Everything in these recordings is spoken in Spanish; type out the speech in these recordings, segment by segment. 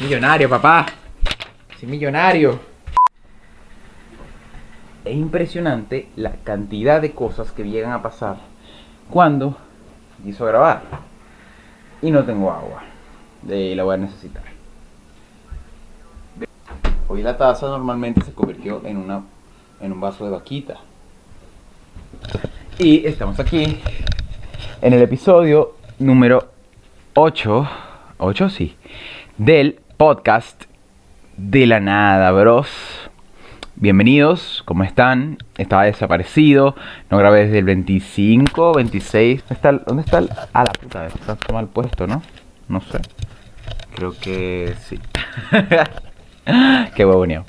Millonario, papá. Soy millonario. Es impresionante la cantidad de cosas que llegan a pasar cuando quiso grabar. Y no tengo agua. De la voy a necesitar. Hoy la taza normalmente se convirtió en una en un vaso de vaquita. Y estamos aquí en el episodio número 8, 8 sí, del podcast de la nada, bros. Bienvenidos, ¿cómo están? Estaba desaparecido, no grabé desde el 25, 26. ¿Dónde está? El, ¿Dónde está el? Ah, la puta, está mal puesto, ¿no? No sé. Creo que sí. Qué huevoneo.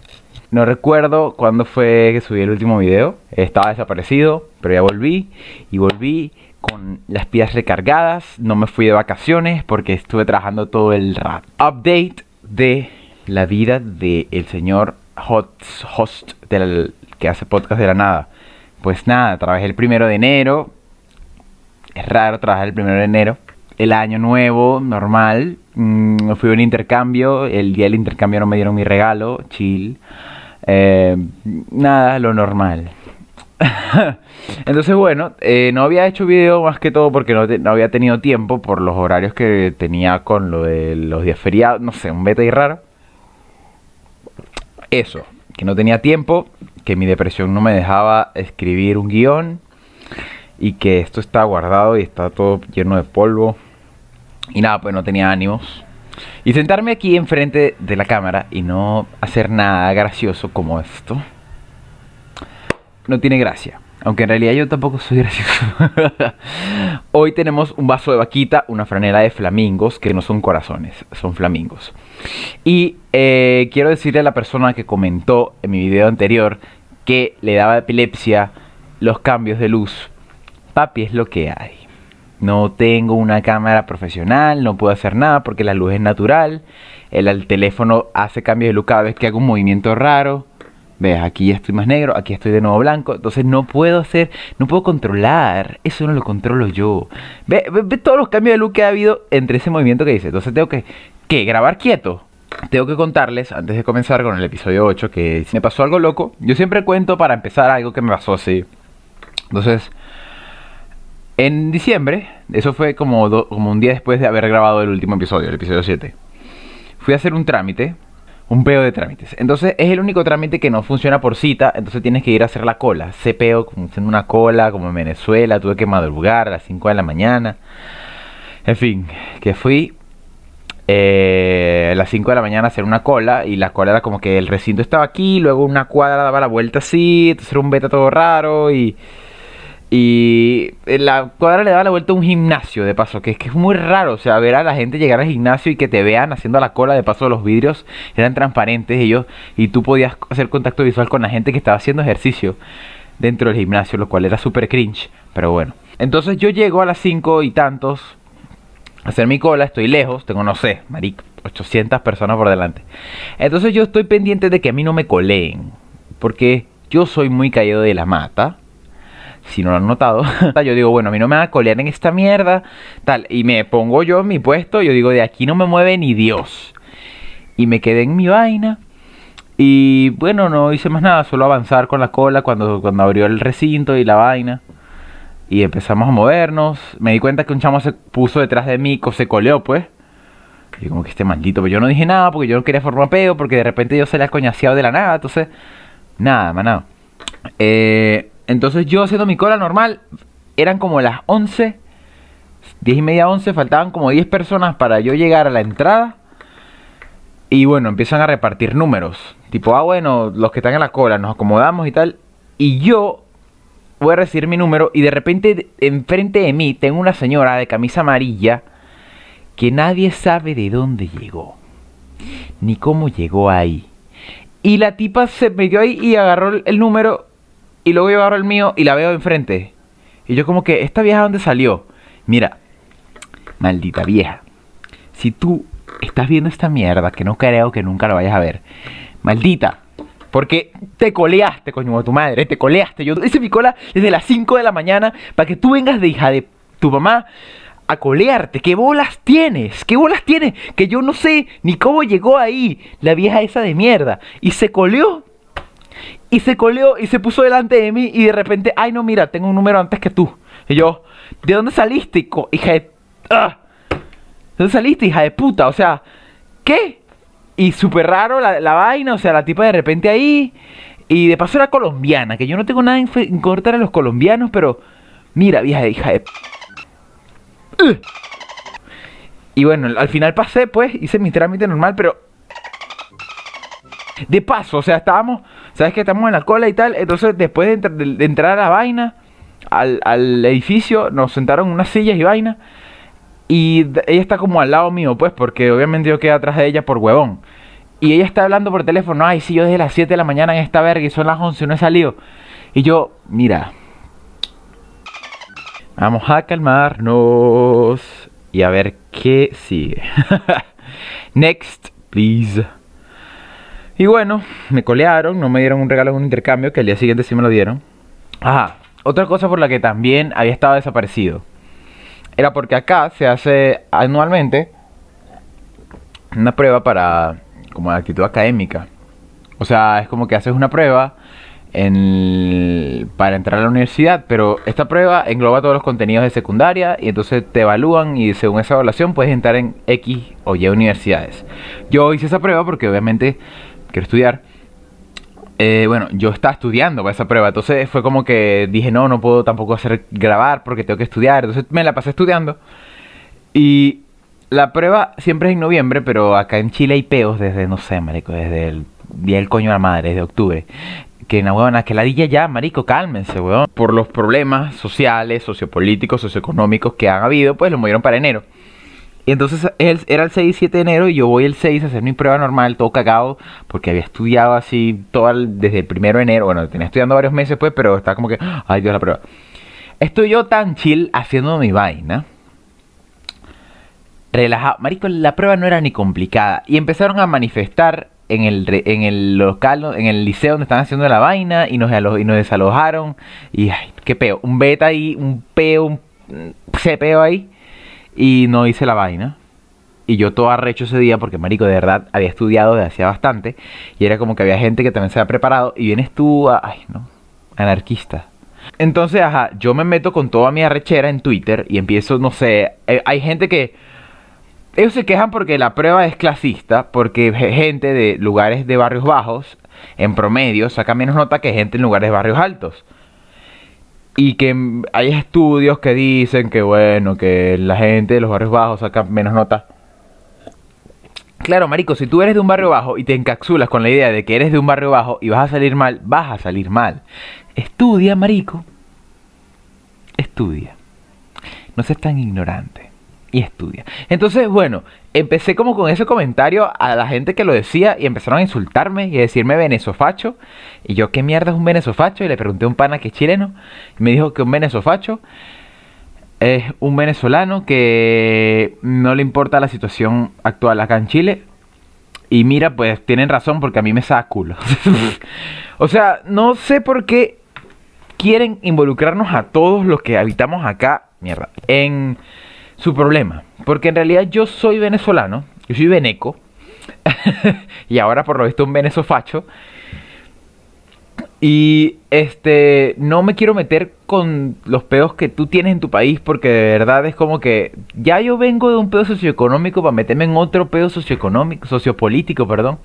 No recuerdo cuándo fue que subí el último video. Estaba desaparecido, pero ya volví. Y volví con las pilas recargadas. No me fui de vacaciones porque estuve trabajando todo el rato. Update de la vida del señor host, host del, que hace podcast de la nada. Pues nada, trabajé el primero de enero. Es raro trabajar el primero de enero. El año nuevo, normal. Mm, fui a un intercambio. El día del intercambio no me dieron mi regalo. Chill. Eh, nada, lo normal. Entonces, bueno, eh, no había hecho video más que todo porque no, había tenido tiempo por los horarios que tenía con lo de los días feriados, no sé, un beta y raro. Eso, que no tenía tiempo, que mi depresión no me dejaba escribir un guion y que esto está guardado y está todo lleno de polvo. Y nada, pues no tenía ánimos. Y sentarme aquí enfrente de la cámara y no hacer nada gracioso como esto, no tiene gracia. Aunque en realidad yo tampoco soy gracioso. Hoy tenemos un vaso de vaquita, una franela de flamingos, que no son corazones, son flamingos. Y eh, quiero decirle a la persona que comentó en mi video anterior que le daba epilepsia los cambios de luz. Papi, es lo que hay. No tengo una cámara profesional, no puedo hacer nada porque la luz es natural. El, teléfono hace cambios de luz cada vez que hago un movimiento raro. Ves, aquí ya estoy más negro, aquí estoy de nuevo blanco. Entonces no puedo hacer, no puedo controlar. Eso no lo controlo yo. Ve, ve, todos los cambios de luz que ha habido entre ese movimiento que hice. Entonces tengo que, ¿qué? Grabar quieto. Tengo que contarles, antes de comenzar con el episodio 8, que me pasó algo loco. Yo siempre cuento para empezar algo que me pasó así. Entonces, en diciembre, eso fue como, como un día después de haber grabado el último episodio, el episodio 7, fui a hacer un trámite, un peo de trámites. Entonces es el único trámite que no funciona por cita, entonces tienes que ir a hacer la cola. Se peo como haciendo una cola, como en Venezuela, tuve que madrugar a las 5 de la mañana. En fin, que fui eh, a las 5 de la mañana a hacer una cola y la cola era como que el recinto estaba aquí, luego una cuadra daba la vuelta así, entonces era un beta todo raro y... Y la cuadra le daba la vuelta a un gimnasio, de paso, que es que es muy raro, o sea, ver a la gente llegar al gimnasio y que te vean haciendo la cola, de paso los vidrios eran transparentes ellos y tú podías hacer contacto visual con la gente que estaba haciendo ejercicio dentro del gimnasio, lo cual era súper cringe, pero bueno. Entonces yo llego a las 5 y tantos a hacer mi cola, estoy lejos, tengo no sé, marico, 800 personas por delante. Entonces yo estoy pendiente de que a mí no me coleen, porque yo soy muy caído de la mata si no lo han notado, yo digo, bueno, a mí no me va a colear en esta mierda, tal, y me pongo yo en mi puesto, yo digo, de aquí no me mueve ni Dios. Y me quedé en mi vaina. Y bueno, no hice más nada, solo avanzar con la cola cuando, cuando abrió el recinto y la vaina. Y empezamos a movernos. Me di cuenta que un chamo se puso detrás de mí, se coleó, pues. Y como que este maldito, pero pues yo no dije nada porque yo no quería formar peo, porque de repente yo se le ha coñaseado de la nada, entonces, nada, manado. Eh, entonces yo haciendo mi cola normal, eran como las 11, 10 y media 11, faltaban como 10 personas para yo llegar a la entrada. Y bueno, empiezan a repartir números. Tipo, ah, bueno, los que están en la cola, nos acomodamos y tal. Y yo voy a recibir mi número y de repente enfrente de mí tengo una señora de camisa amarilla que nadie sabe de dónde llegó. Ni cómo llegó ahí. Y la tipa se metió ahí y agarró el número y luego yo agarro el mío y la veo enfrente. Y yo como que, ¿esta vieja dónde salió? Mira, maldita vieja. Si tú estás viendo esta mierda, que no creo que nunca la vayas a ver, maldita. Porque te coleaste, coño, de tu madre, te coleaste. Yo hice mi cola desde las 5 de la mañana para que tú vengas de hija de tu mamá a colearte. ¿Qué bolas tienes? ¿Qué bolas tienes? Que yo no sé ni cómo llegó ahí la vieja esa de mierda. Y se coleó. Y se coleó y se puso delante de mí y de repente, ay no, mira, tengo un número antes que tú. Y yo, ¿de dónde saliste, hija de... ¡Ah! ¿De dónde saliste, hija de puta? O sea, ¿qué? Y súper raro la, la vaina, o sea, la tipa de repente ahí... Y de paso era colombiana, que yo no tengo nada en contra de los colombianos, pero mira, vieja hija de... Y bueno, al final pasé, pues, hice mi trámite normal, pero... De paso, o sea, estábamos, ¿sabes que estamos en la cola y tal? Entonces, después de, entrar a la vaina, al, al, edificio, nos sentaron en unas sillas y vaina. Y ella está como al lado mío, pues, porque obviamente yo quedé atrás de ella por huevón. Y ella está hablando por teléfono, ay, sí, yo desde las 7 de la mañana en esta verga y son las 11 no he salido. Y yo, mira, vamos a calmarnos y a ver qué sigue. Next, please. Y bueno, me colearon, no me dieron un regalo en un intercambio, que al día siguiente sí me lo dieron. Ajá, otra cosa por la que también había estado desaparecido. Era porque acá se hace anualmente una prueba para como actitud académica. O sea, es como que haces una prueba en, para entrar a la universidad, pero esta prueba engloba todos los contenidos de secundaria y entonces te evalúan y según esa evaluación puedes entrar en X o Y universidades. Yo hice esa prueba porque obviamente quiero estudiar. Eh, bueno, yo estaba estudiando para esa prueba, entonces fue como que dije, no, no puedo tampoco hacer grabar porque tengo que estudiar, entonces me la pasé estudiando. Y la prueba siempre es en noviembre, pero acá en Chile hay peos desde, no sé, marico, desde el día del coño de la madre, desde octubre. Que na huevona, que la dilla ya, marico, cálmense, weón. Por los problemas sociales, sociopolíticos, socioeconómicos que han habido, pues lo movieron para enero. Y entonces él, era el 6 y 7 de enero y yo voy el 6 a hacer mi prueba normal, todo cagado, porque había estudiado así todo desde el primero de enero. Bueno, tenía estudiando varios meses, pues, pero estaba como que, ay Dios, la prueba. Estoy yo tan chill haciendo mi vaina relajado. Marico, la prueba no era ni complicada. Y empezaron a manifestar en el, en el local, en el liceo donde estaban haciendo la vaina y nos, y nos desalojaron. Y ay, qué peo. Un beta ahí, un peo, un peo ahí. Y no hice la vaina. Y yo todo arrecho ese día porque, marico, de verdad había estudiado desde hacía bastante. Y era como que había gente que también se había preparado. Y vienes tú, a, ay, no, anarquista. Entonces, ajá, yo me meto con toda mi arrechera en Twitter y empiezo, no sé, eh, hay gente que ellos se quejan porque la prueba es clasista, porque gente de lugares de barrios bajos, en promedio, saca menos nota que gente en lugares de barrios altos. Y que hay estudios que dicen que, bueno, que la gente de los barrios bajos saca menos nota. Claro, marico, si tú eres de un barrio bajo y te encapsulas con la idea de que eres de un barrio bajo y vas a salir mal, vas a salir mal. Estudia, marico. Estudia. No seas tan ignorante y estudia. Entonces, bueno, empecé como con ese comentario a la gente que lo decía y empezaron a insultarme y a decirme venezofacho. Y yo, ¿qué mierda es un venezofacho? Y le pregunté a un pana que es chileno y me dijo que un venezofacho es un venezolano que no le importa la situación actual acá en Chile. Y mira, pues tienen razón porque a mí me saca culo. o sea, no sé por qué quieren involucrarnos a todos los que habitamos acá, mierda, en su problema. Porque en realidad yo soy venezolano, yo soy veneco, y ahora por lo visto un venezofacho. Y este, no me quiero meter con los peos que tú tienes en tu país porque de verdad es como que ya yo vengo de un pedo socioeconómico para meterme en otro pedo socioeconómico, sociopolítico, perdón.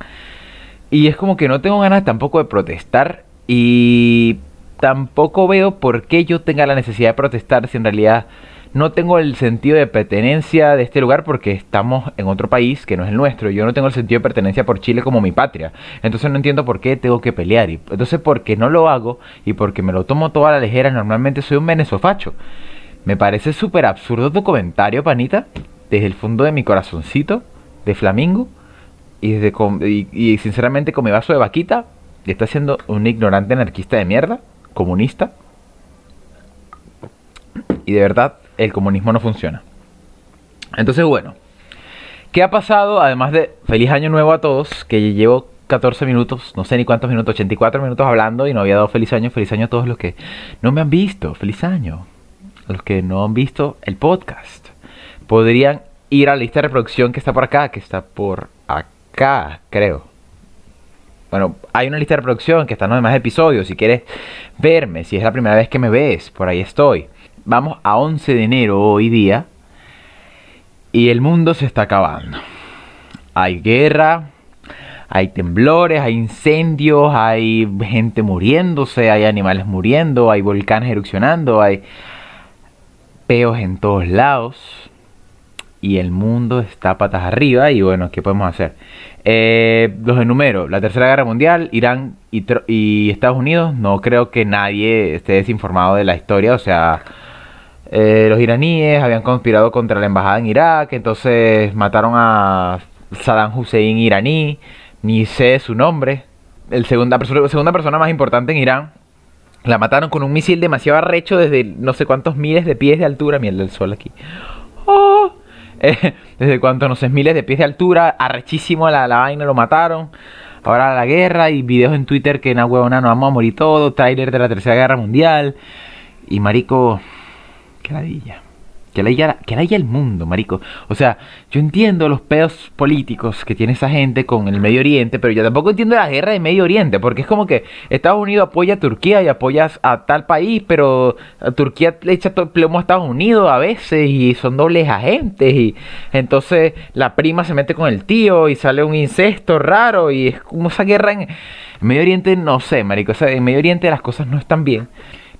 Y es como que no tengo ganas tampoco de protestar y tampoco veo por qué yo tenga la necesidad de protestar si en realidad no tengo el sentido de pertenencia de este lugar porque estamos en otro país que no es el nuestro. Yo no tengo el sentido de pertenencia por Chile como mi patria. Entonces no entiendo por qué tengo que pelear. Y entonces porque no lo hago y porque me lo tomo toda la ligera, normalmente soy un venezofacho. Me parece súper absurdo tu comentario, panita, desde el fondo de mi corazoncito de flamingo. Y, desde y, sinceramente con mi vaso de vaquita, está siendo un ignorante anarquista de mierda, comunista. Y de verdad, el comunismo no funciona. Entonces, bueno, ¿qué ha pasado? Además de feliz año nuevo a todos, que llevo 14 minutos, no sé ni cuántos minutos, 84 minutos hablando y no había dado feliz año, feliz año a todos los que no me han visto, feliz año, a los que no han visto el podcast. podrían ir a la lista de reproducción que está por acá, que está por acá, creo. Bueno, hay una lista de reproducción que están los demás episodios. Si quieres verme, si es la primera vez que me ves, por ahí estoy. Vamos a 11 de enero hoy día. Y el mundo se está acabando. Hay guerra, hay temblores, hay incendios, hay gente muriéndose, hay animales muriendo, hay volcanes erupcionando, hay peos en todos lados y el mundo está patas arriba y bueno, ¿qué podemos hacer? Eh, los enumero, la Tercera Guerra Mundial, Irán y, Estados Unidos, no creo que nadie esté desinformado de la historia, o sea, eh, los iraníes habían conspirado contra la embajada en Irak, entonces mataron a Saddam Hussein iraní, ni sé su nombre, el segunda, persona más importante en Irán, la mataron con un misil demasiado arrecho desde no sé cuántos miles de pies de altura. Miel del sol aquí. Oh, eh, desde cuántos, no sé, miles de pies de altura. Arrechísimo la, la vaina, lo mataron. Ahora la guerra y videos en Twitter que en la huevona nos vamos a morir todo. Trailer de la Tercera Guerra Mundial. Y marico, qué ladilla. Que la que el mundo, marico. O sea, yo entiendo los pedos políticos que tiene esa gente con el Medio Oriente, pero yo tampoco entiendo la guerra de Medio Oriente, porque es como que Estados Unidos apoya a Turquía y apoya a tal país, pero Turquía le echa todo el plomo a Estados Unidos a veces y son dobles agentes y entonces la prima se mete con el tío y sale un incesto raro y es como esa guerra en Medio Oriente, no sé, marico. O sea, en Medio Oriente las cosas no están bien.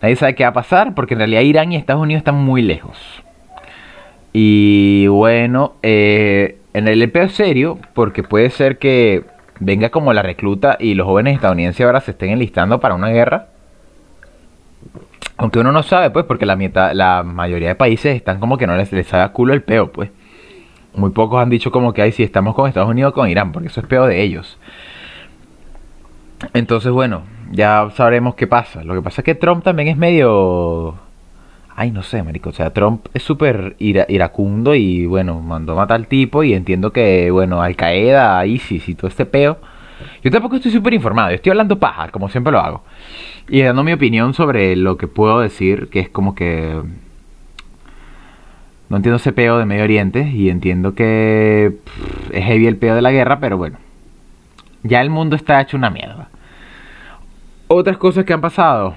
Nadie sabe qué va a pasar porque en realidad Irán y Estados Unidos están muy lejos. Y bueno, eh, en el EP serio, porque puede ser que venga como la recluta y los jóvenes estadounidenses ahora se estén enlistando para una guerra. Aunque uno no sabe, pues, porque la, mitad, la mayoría de países están como que no les, les sabe culo el peo, pues. Muy pocos han dicho como que, hay si estamos con Estados Unidos o con Irán, porque eso es peo de ellos. Entonces, bueno, ya sabremos qué pasa. Lo que pasa es que Trump también es medio Ay, no sé, marico. O sea, Trump es súper iracundo y, bueno, mandó a matar al tipo y entiendo que, bueno, Al Qaeda, ISIS y todo este peo. Yo tampoco estoy súper informado. Yo estoy hablando paja, como siempre lo hago. Y dando mi opinión sobre lo que puedo decir, que es como que... No entiendo ese peo de Medio Oriente y entiendo que es heavy el peo de la guerra, pero bueno. Ya el mundo está hecho una mierda. Otras cosas que han pasado.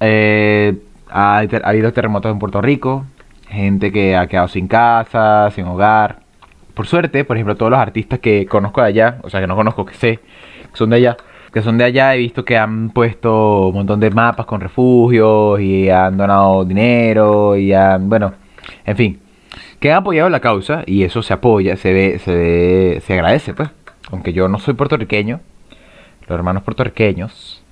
Eh ha, habido terremotos en Puerto Rico, gente que ha quedado sin casa, sin hogar. Por suerte, por ejemplo, todos los artistas que conozco de allá, o sea, que no conozco, que sé, que son de allá, que son de allá, he visto que han puesto un montón de mapas con refugios y han donado dinero y han, bueno, en fin, que han apoyado la causa y eso se apoya, se ve, se ve, se agradece, pues. Aunque yo no soy puertorriqueño, los hermanos puertorriqueños,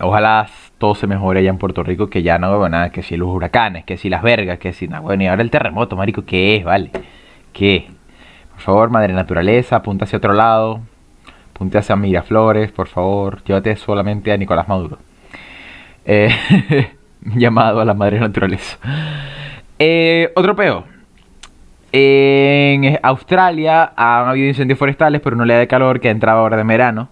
ojalá todo se mejore allá en Puerto Rico, que ya no veo nada, que si los huracanes, que si las vergas, que si, nada, bueno, y ahora el terremoto, marico, ¿qué es, vale? ¿Qué? Por favor, madre naturaleza, apunta hacia otro lado, apunte hacia Miraflores, por favor, llévate solamente a Nicolás Maduro. Eh, llamado a la madre naturaleza. Eh, otro peo. En Australia han habido incendios forestales por una oleada de calor que ha entrado ahora de verano.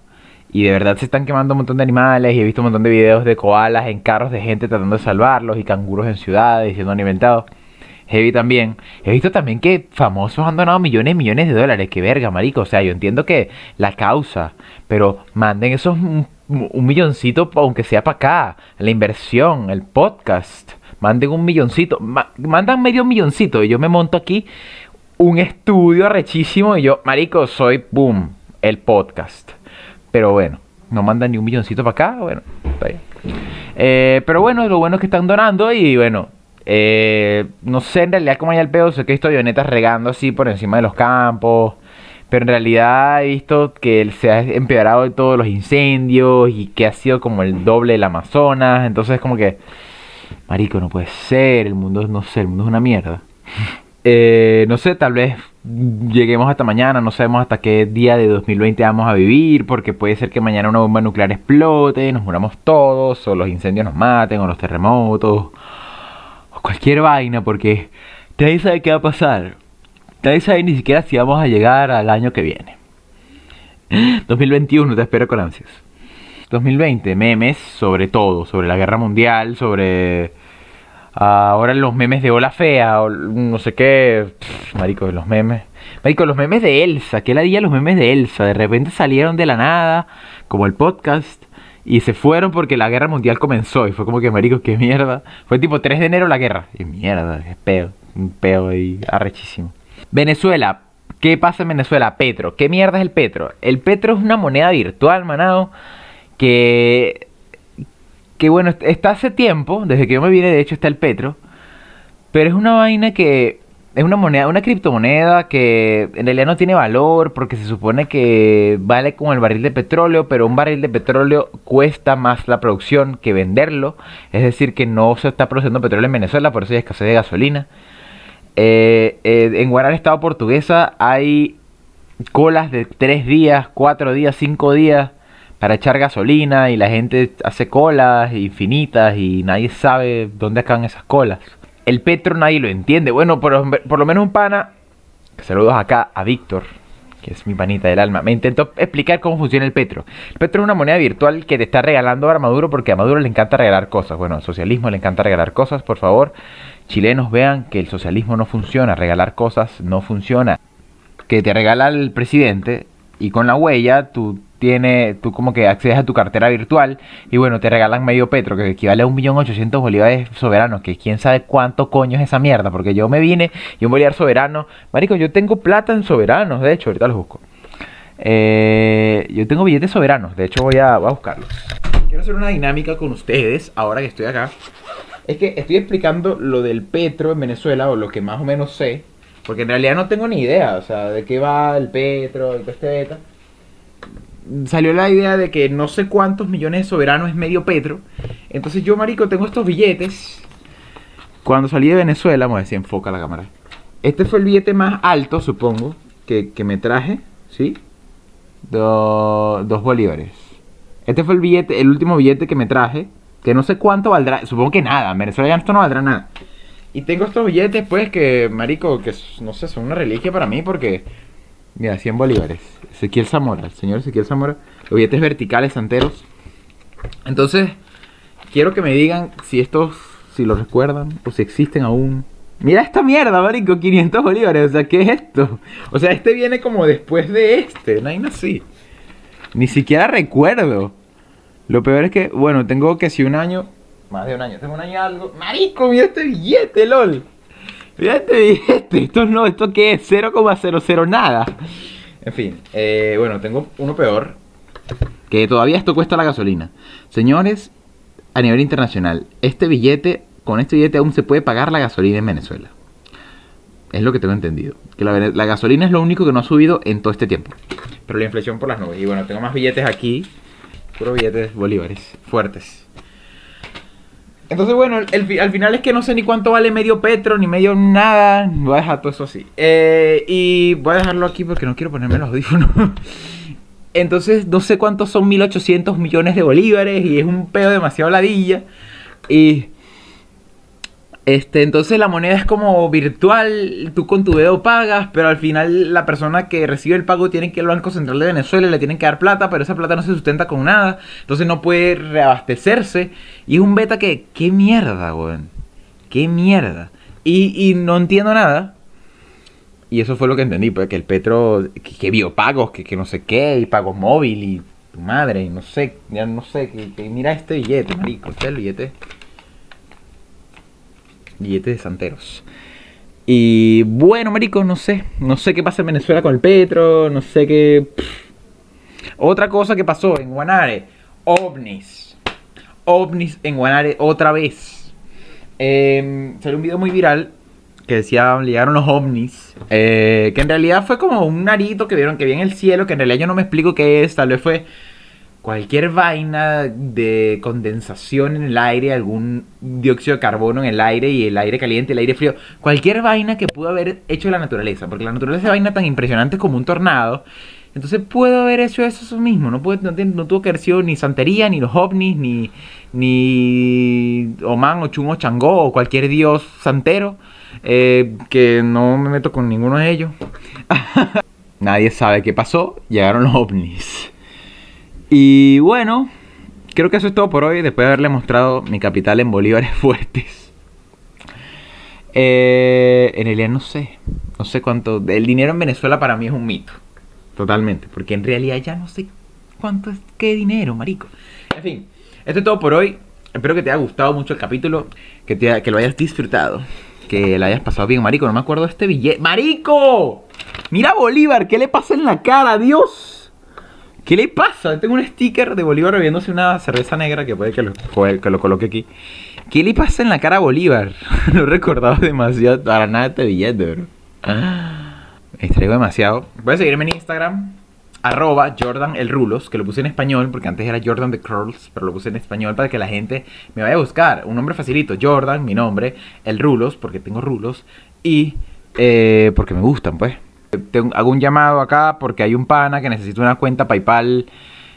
Y de verdad se están quemando un montón de animales y he visto un montón de videos de koalas en carros de gente tratando de salvarlos y canguros en ciudades siendo alimentados. Heavy también. He visto también que famosos han donado millones y millones de dólares. Que verga, marico. O sea, yo entiendo que la causa, pero manden esos un, milloncito, aunque sea para acá. La inversión, el podcast. Manden un milloncito. mandan medio milloncito y yo me monto aquí un estudio arrechísimo y yo, marico, soy boom, el podcast. Pero bueno, no mandan ni un milloncito para acá. Bueno, está bien. Eh, pero bueno, lo bueno es que están donando y bueno, eh, no sé en realidad cómo hay el pedo. Sé que he visto avionetas regando así por encima de los campos. Pero en realidad he visto que se ha empeorado de todos los incendios y que ha sido como el doble del Amazonas. Entonces, como que, marico, no puede ser. El mundo, no sé, el mundo es una mierda. Eh, no sé, tal vez lleguemos hasta mañana, no sabemos hasta qué día de 2020 vamos a vivir, porque puede ser que mañana una bomba nuclear explote, nos muramos todos, o los incendios nos maten, o los terremotos, o cualquier vaina, porque nadie sabe qué va a pasar. Nadie sabe ni siquiera si vamos a llegar al año que viene. 2021 te espero con ansias. 2020, memes sobre todo, sobre la guerra mundial, sobre Ahora los memes de Hola Fea, o no sé qué. marico, los memes. Marico, los memes de Elsa. ¿Qué la día los memes de Elsa? De repente salieron de la nada, como el podcast. Y se fueron porque la guerra mundial comenzó. Y fue como que, marico, qué mierda. Fue tipo 3 de enero la guerra. Y mierda, qué peo. Un peo ahí arrechísimo. Venezuela. ¿Qué pasa en Venezuela? Petro. ¿Qué mierda es el Petro? El Petro es una moneda virtual, manado. Que que bueno, está hace tiempo, desde que yo me vine, de hecho está el Petro, pero es una vaina que es una moneda, una criptomoneda que en realidad no tiene valor porque se supone que vale como el barril de petróleo, pero un barril de petróleo cuesta más la producción que venderlo, es decir, que no se está produciendo petróleo en Venezuela, por eso hay escasez de gasolina. Eh, eh, en Guarani, Estado Portuguesa, hay colas de 3 días, 4 días, 5 días para echar gasolina y la gente hace colas infinitas y nadie sabe dónde acaban esas colas. El petro nadie lo entiende. Bueno, por, lo menos un pana, saludos acá a Víctor, que es mi panita del alma, me intentó explicar cómo funciona el petro. El petro es una moneda virtual que te está regalando a Maduro porque a Maduro le encanta regalar cosas. Bueno, al socialismo le encanta regalar cosas, por favor. Chilenos vean que el socialismo no funciona, regalar cosas no funciona. Que te regala el presidente y con la huella tú tiene, tú como que accedes a tu cartera virtual y bueno, te regalan medio petro, que equivale a 1.800.000 bolívares soberanos, que quién sabe cuánto coño es esa mierda, porque yo me vine y un bolívar soberano, marico, yo tengo plata en soberanos, de hecho, ahorita los busco. Eh, yo tengo billetes soberanos, de hecho voy a, voy a buscarlos. Quiero hacer una dinámica con ustedes, ahora que estoy acá. Es que estoy explicando lo del petro en Venezuela, o lo que más o menos sé, porque en realidad no tengo ni idea, o sea, de qué va el petro, el beta salió la idea de que no sé cuántos millones de soberanos es medio petro. Entonces yo, marico, tengo estos billetes. Cuando salí de Venezuela, vamos a ver enfoca la cámara. Este fue el billete más alto, supongo, que, me traje, ¿sí? dos bolívares. Este fue el billete, el último billete que me traje, que no sé cuánto valdrá, supongo que nada, en Venezuela ya esto no valdrá nada. Y tengo estos billetes, pues, que, marico, que no sé, son una reliquia para mí porque Mira, 100 bolívares. Ezequiel Zamora, el señor Ezequiel Zamora. Los billetes verticales enteros. Entonces, quiero que me digan si estos, si los recuerdan o si existen aún. Mira esta mierda, marico, 500 bolívares. O sea, ¿qué es esto? O sea, este viene como después de este. No hay así. Ni siquiera recuerdo. Lo peor es que, bueno, tengo que si un año. Más de un año. Tengo un año y algo. Marico, mira este billete, lol. Fíjate, este, esto no, esto qué es 0,00 nada. En fin, eh, bueno, tengo uno peor. Que todavía esto cuesta la gasolina. Señores, a nivel internacional, este billete, con este billete aún se puede pagar la gasolina en Venezuela. Es lo que tengo entendido. Que la, la gasolina es lo único que no ha subido en todo este tiempo. Pero la inflación por las nubes. Y bueno, tengo más billetes aquí. Puro billetes bolívares. Fuertes. Entonces, bueno, al final es que no sé ni cuánto vale medio petro, ni medio nada. Voy a dejar todo eso así. Eh, y voy a dejarlo aquí porque no quiero ponerme los audífonos. Entonces, no sé cuántos son 1800 millones de bolívares y es un pedo demasiado ladilla. Y este, entonces la moneda es como virtual, tú con tu dedo pagas, pero al final la persona que recibe el pago tiene que ir al Banco Central de Venezuela le tienen que dar plata, pero esa plata no se sustenta con nada, entonces no puede reabastecerse. Y es un beta que, qué mierda, weón. Qué mierda. Y, y no entiendo nada. Y eso fue lo que entendí, pues que el Petro, que, vio pagos, que, que, no sé qué, y pagos móvil, y tu madre, y no sé, ya no sé, que, mira este billete, marico, este es el billete billetes de santeros. Y bueno, marico, no sé. No sé qué pasa en Venezuela con el petro. No sé qué. Otra cosa que pasó en Guanare. OVNIs. OVNIs en Guanare otra vez. Eh, salió un video muy viral que decía, llegaron los ovnis, eh, que en realidad fue como un narito que vieron que vi en el cielo, que en realidad yo no me explico qué es, tal vez fue cualquier vaina de condensación en el aire, algún dióxido de carbono en el aire y el aire caliente, el aire frío, cualquier vaina que pudo haber hecho la naturaleza, porque la naturaleza es vaina tan impresionante como un tornado. Entonces puedo haber hecho eso, mismo, no, puede, no, tuvo que haber sido ni Santería, ni los ovnis, ni, ni Oman o Chun o Changó o cualquier dios santero, eh, que no me meto con ninguno de ellos. Nadie sabe qué pasó, llegaron los ovnis. Y bueno, creo que eso es todo por hoy, después de haberle mostrado mi capital en bolívares fuertes. Eh, en realidad no sé. No sé cuánto. El dinero en Venezuela para mí es un mito. Totalmente. Porque en realidad ya no sé cuánto es qué dinero, marico. En fin, esto es todo por hoy. Espero que te haya gustado mucho el capítulo. Que, te, que lo hayas disfrutado. Que lo hayas pasado bien, marico. No me acuerdo de este billete. ¡Marico! Mira Bolívar, ¿qué le pasa en la cara? ¡Dios! ¿Qué le pasa? Tengo un sticker de Bolívar bebiéndose una cerveza negra que puede que lo, que lo coloque aquí. ¿Qué le pasa en la cara a Bolívar? no recordaba demasiado para nada este billete, bro. Ah, me extraigo demasiado. Puedes seguirme en Instagram, arroba Jordan que lo puse en español, porque antes era Jordan the Curls, pero lo puse en español para que la gente me vaya a buscar. Un nombre facilito, Jordan, mi nombre, el Rulos, porque tengo rulos, y eh, porque me gustan, pues. Hago un llamado acá porque hay un pana que necesita una cuenta PayPal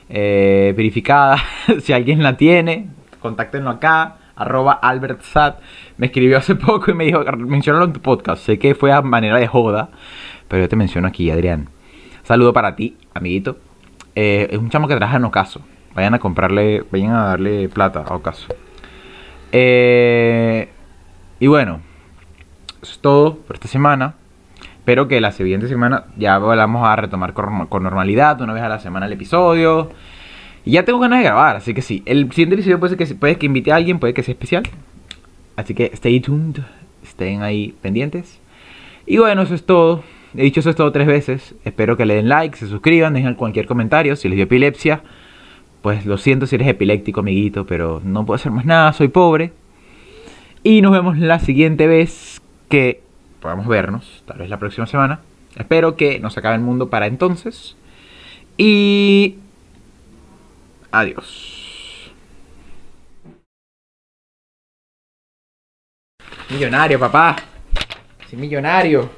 eh, verificada. si alguien la tiene, contáctenlo acá arroba Albert me escribió hace poco y me dijo, mencionalo en tu podcast. Sé que fue a manera de joda, pero yo te menciono aquí, Adrián. Saludo para ti, amiguito. Eh, es un chamo que trabaja en Ocaso. Vayan a comprarle, vayan a darle plata a Ocaso. Eh, y bueno, eso es todo por esta semana. Espero que la siguiente semana ya vamos a retomar con normalidad, una vez a la semana el episodio. Y ya tengo ganas de grabar, así que sí. El siguiente episodio puede, que, puede que invite a alguien, puede que sea especial. Así que stay tuned, estén ahí pendientes. Y bueno, eso es todo. He dicho eso es todo tres veces. Espero que le den like, se suscriban, dejen cualquier comentario. Si les dio epilepsia, pues lo siento si eres epiléptico, amiguito, pero no puedo hacer más nada, soy pobre. Y nos vemos la siguiente vez que podamos vernos, tal vez la próxima semana. Espero que nos acabe el mundo para entonces. Y Adiós. Millonario, papá. Millonario.